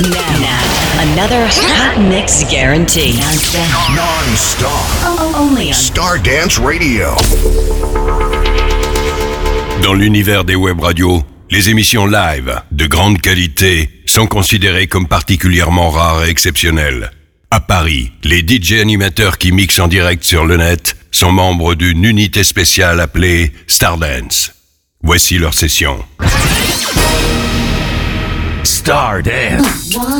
Now, another hot mix guarantee. Non-stop. Only on Star Dance Radio. Dans l'univers des web radios, les émissions live de grande qualité sont considérées comme particulièrement rares et exceptionnelles. À Paris, les DJ animateurs qui mixent en direct sur le net sont membres d'une unité spéciale appelée Stardance. Voici leur session. Stardance. One,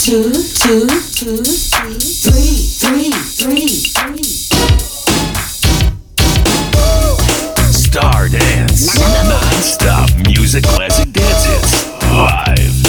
two, two, two, three, three, three, three. Stardance. Non-stop music classic dance hits. Live.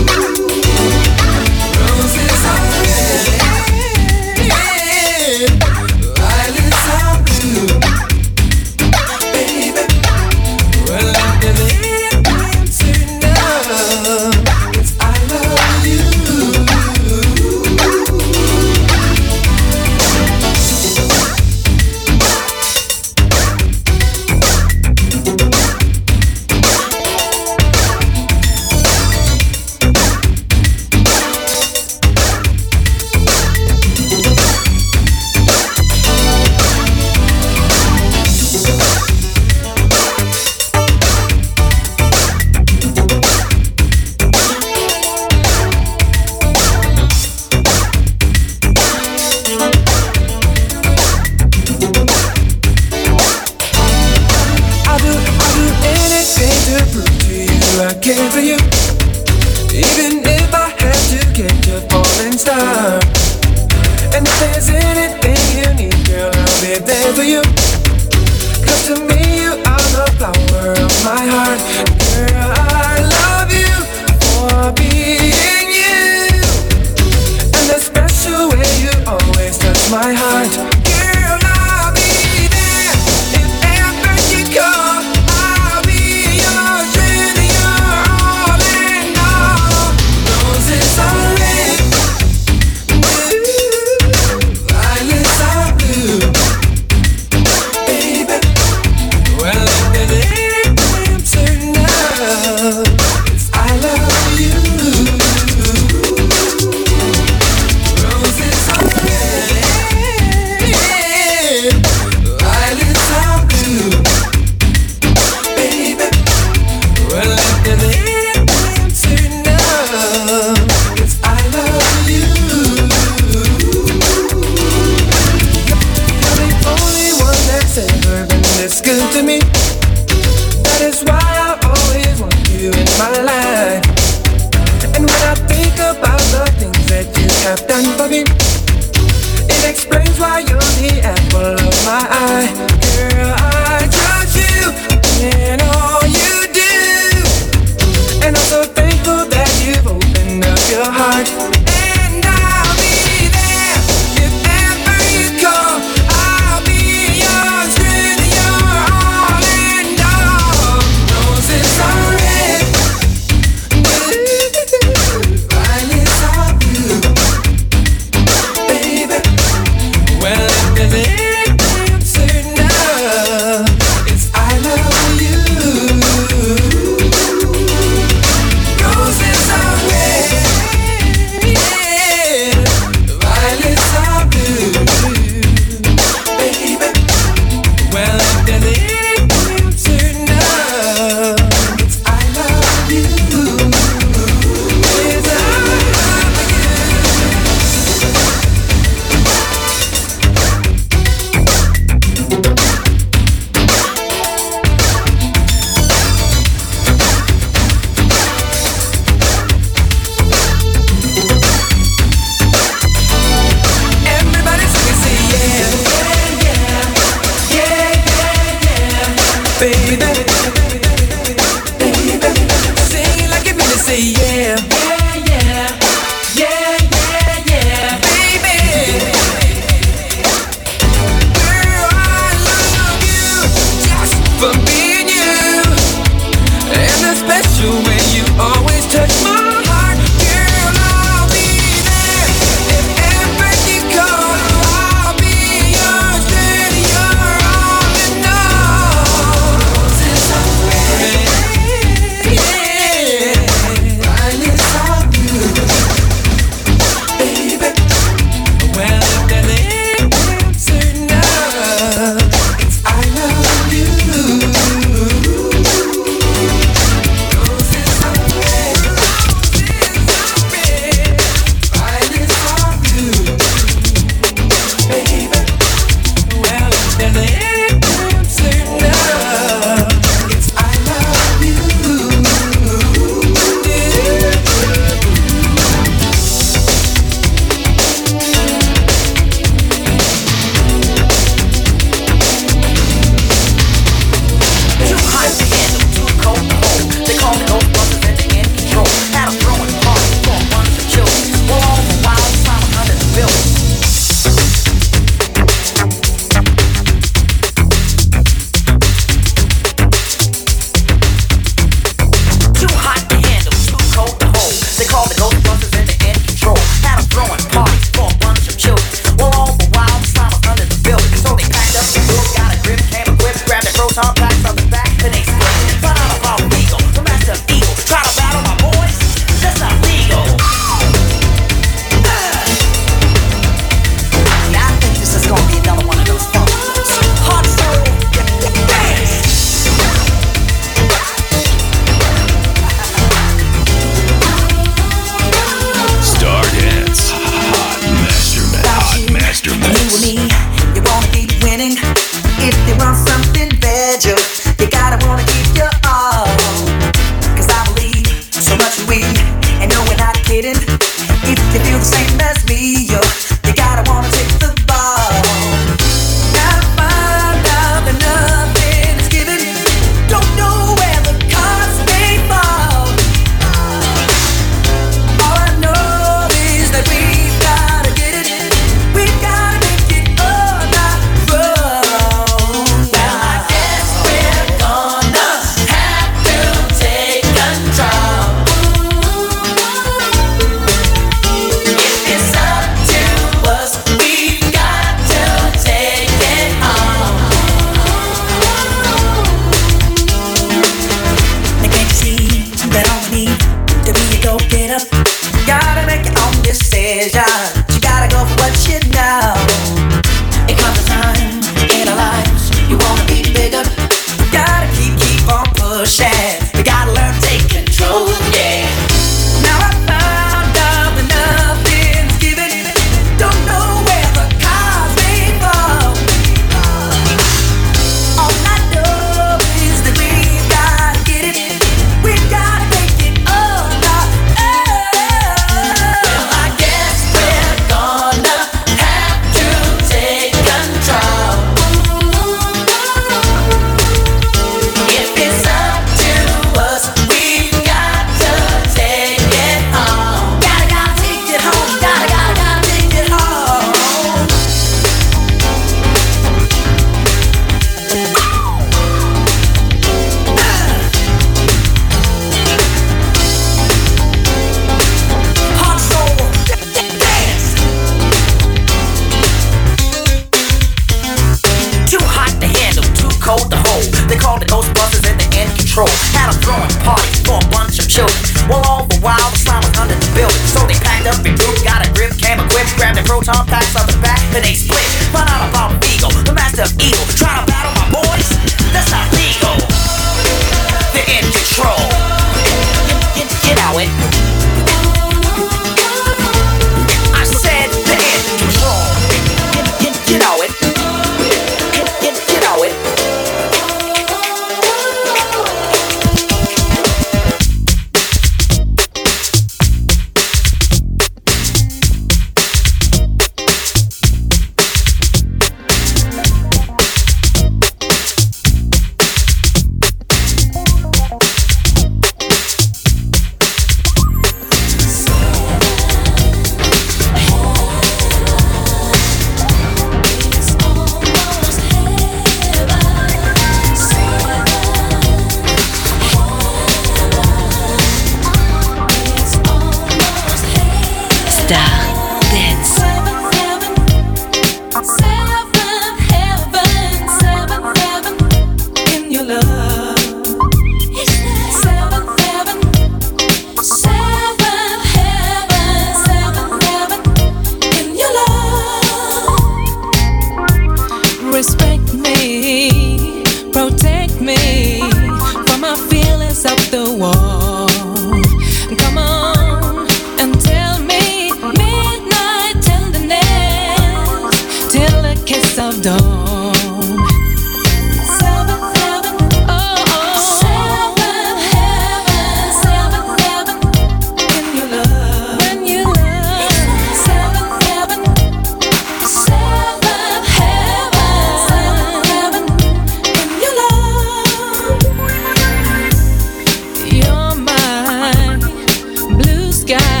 Sky.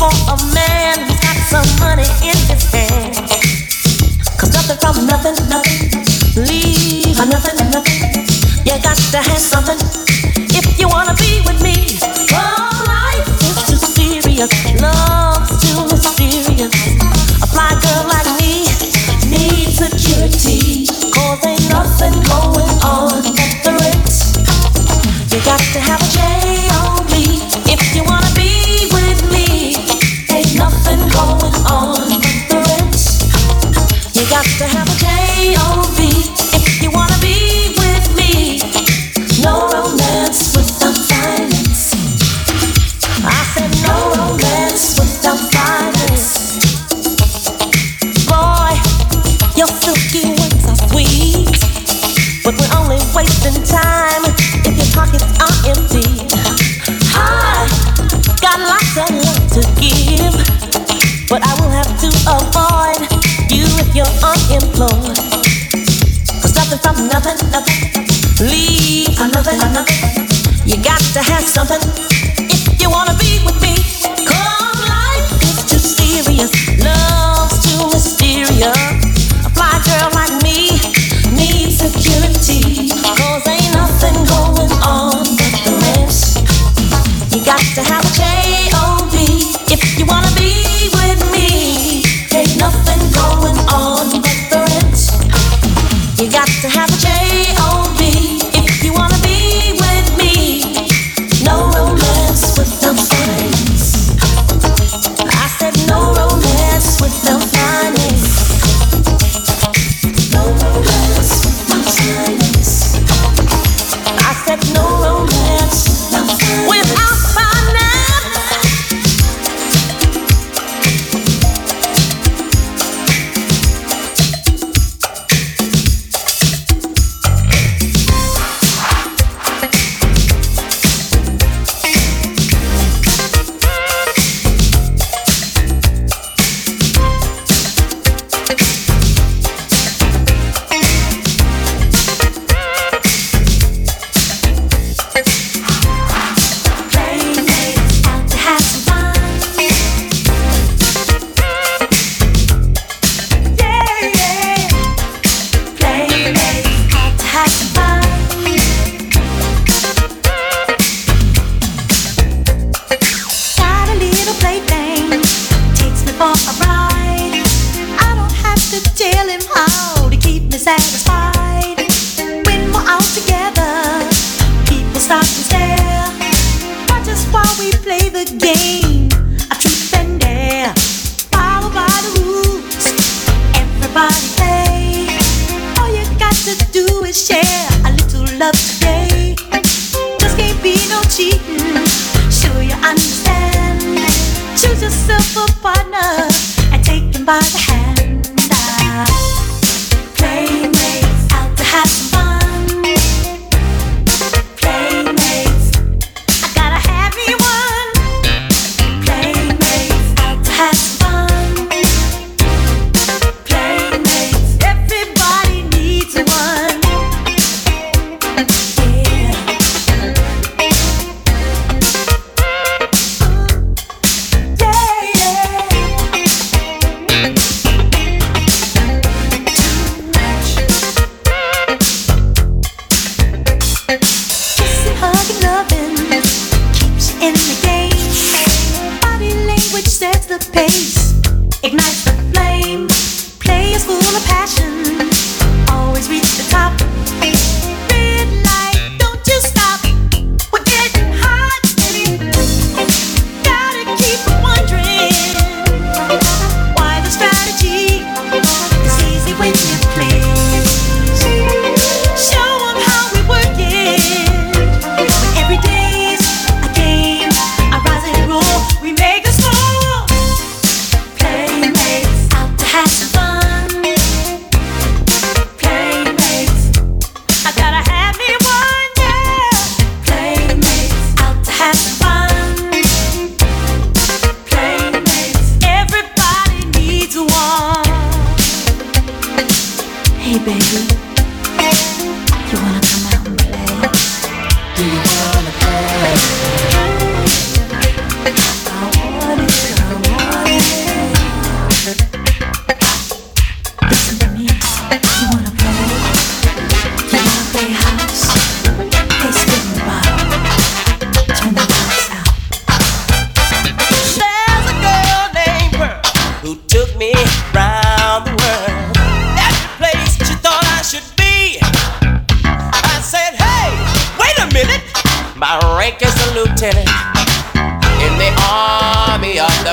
for a man who's got some money in his hand. Cause nothing from nothing, nothing. Leave nothing, nothing. You got to have something.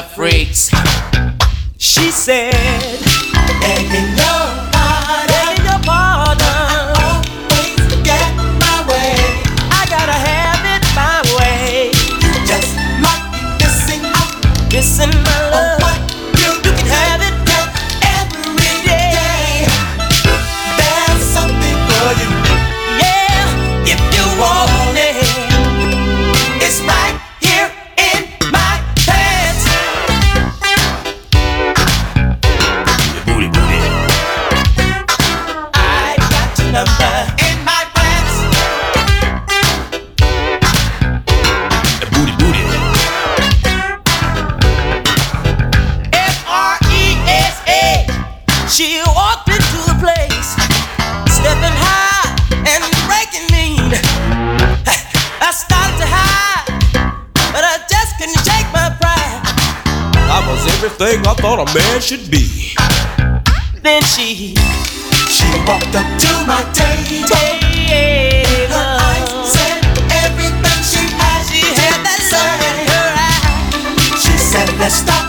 freaks. She said, Let me know. thought a man should be. Then she she walked up to my table. table. Said everything she had. She said, Let's stop.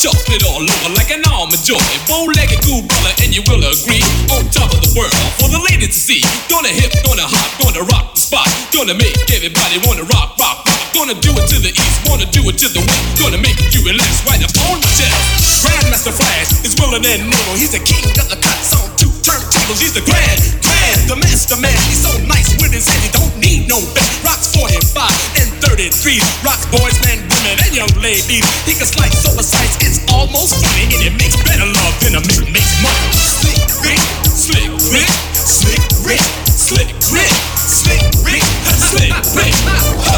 chuckle it all over like an armadillo. Bow-legged cool brother, and you will agree. On top of the world for the lady to see. Gonna hip, gonna hop, gonna rock the spot. Gonna make everybody wanna rock, rock, rock. Gonna do it to the east, wanna do it to the west. Gonna make you relax right up on the chest. Grandmaster Flash is willing and able. He's the king of the cuts on turntables, he's the grand, grand, the master man. He's so nice with his head, he don't need no belt. Rocks 45 and 33. Rocks boys, men, women, and young ladies. He can slice oversights, it's almost funny. And it makes better love than a mix makes money. Slick Rick, Slick Rick, Slick Rick, Slick Rick, Slick Rick, Slick Rick.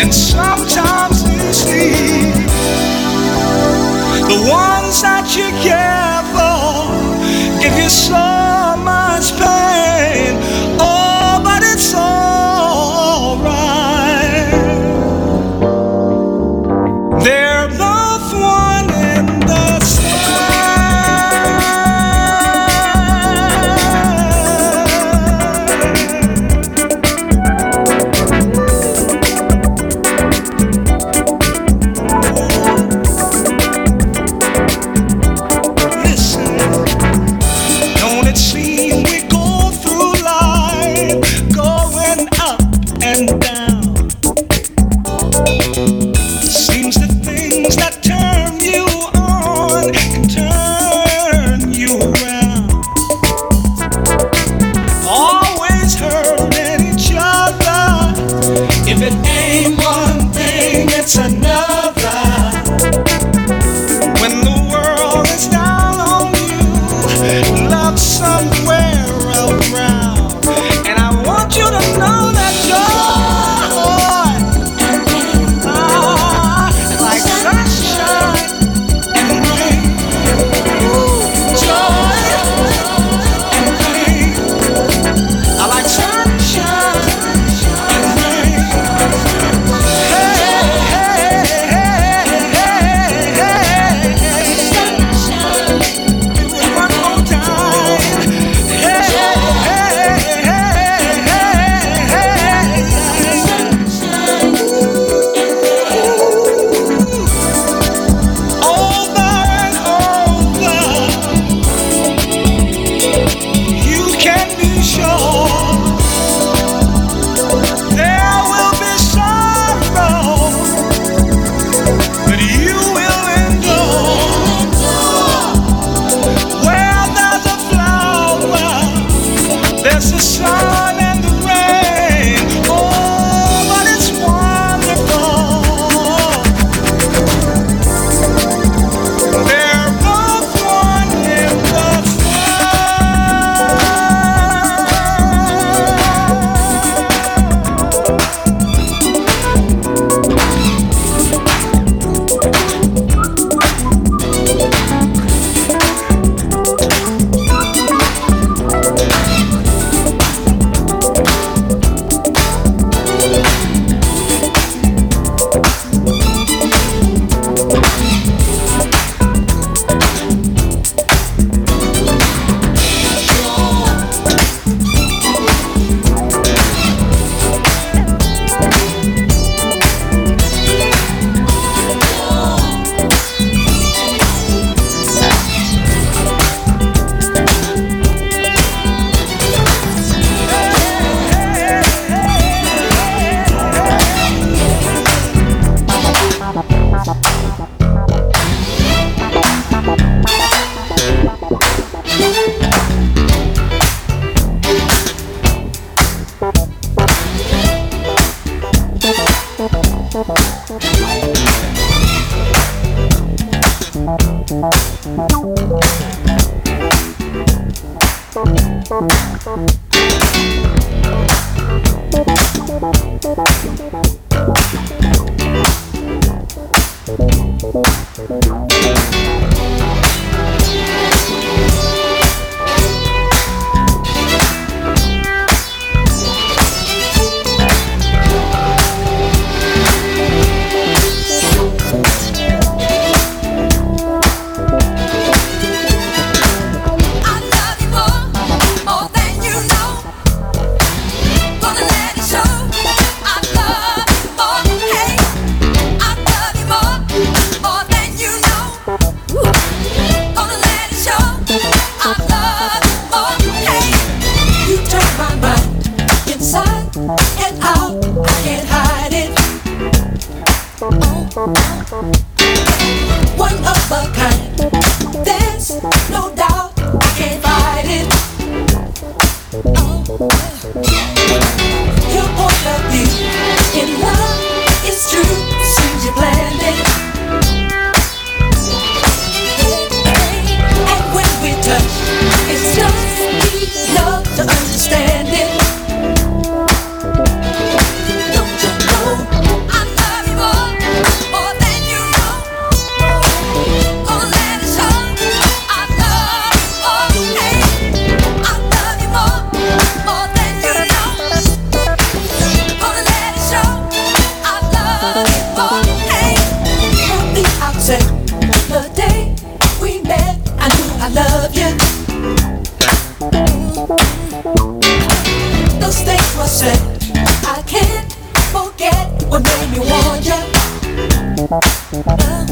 and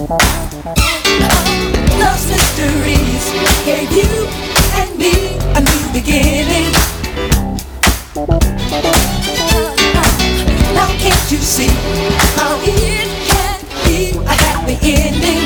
Love's mysteries gave you and me a new beginning. Now can't you see how it can be a happy ending?